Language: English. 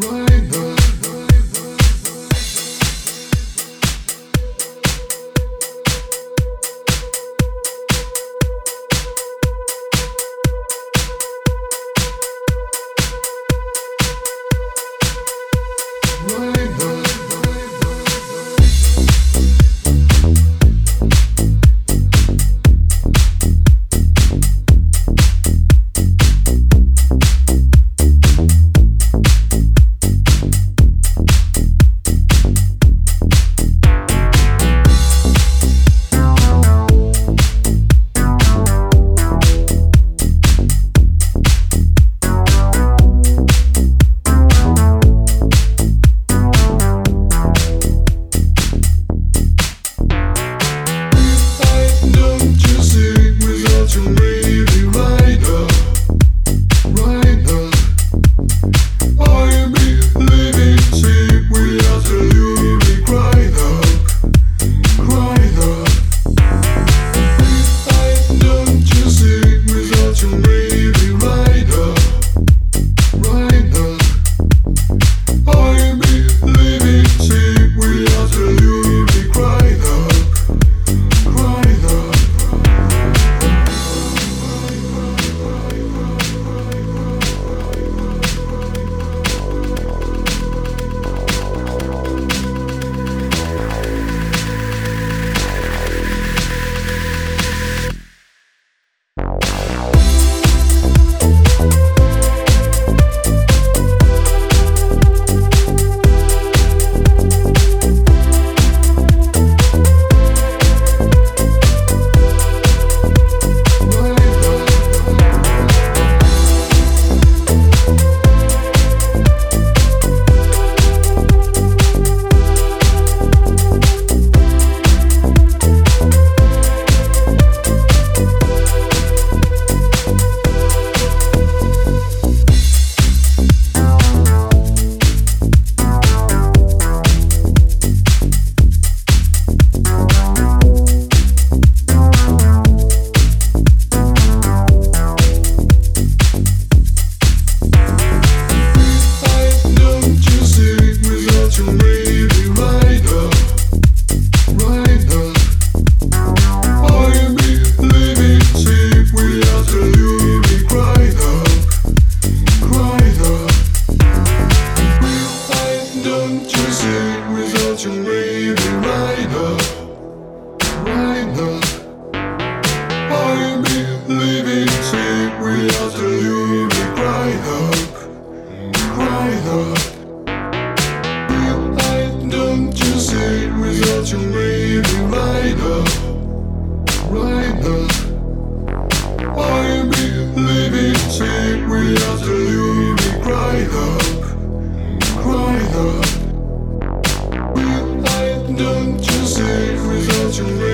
right now. can't you see without you leaving right now? Right now. I've without you leaving right now. Right now. Don't you see without you leaving right now. Right now. Just say you say without your?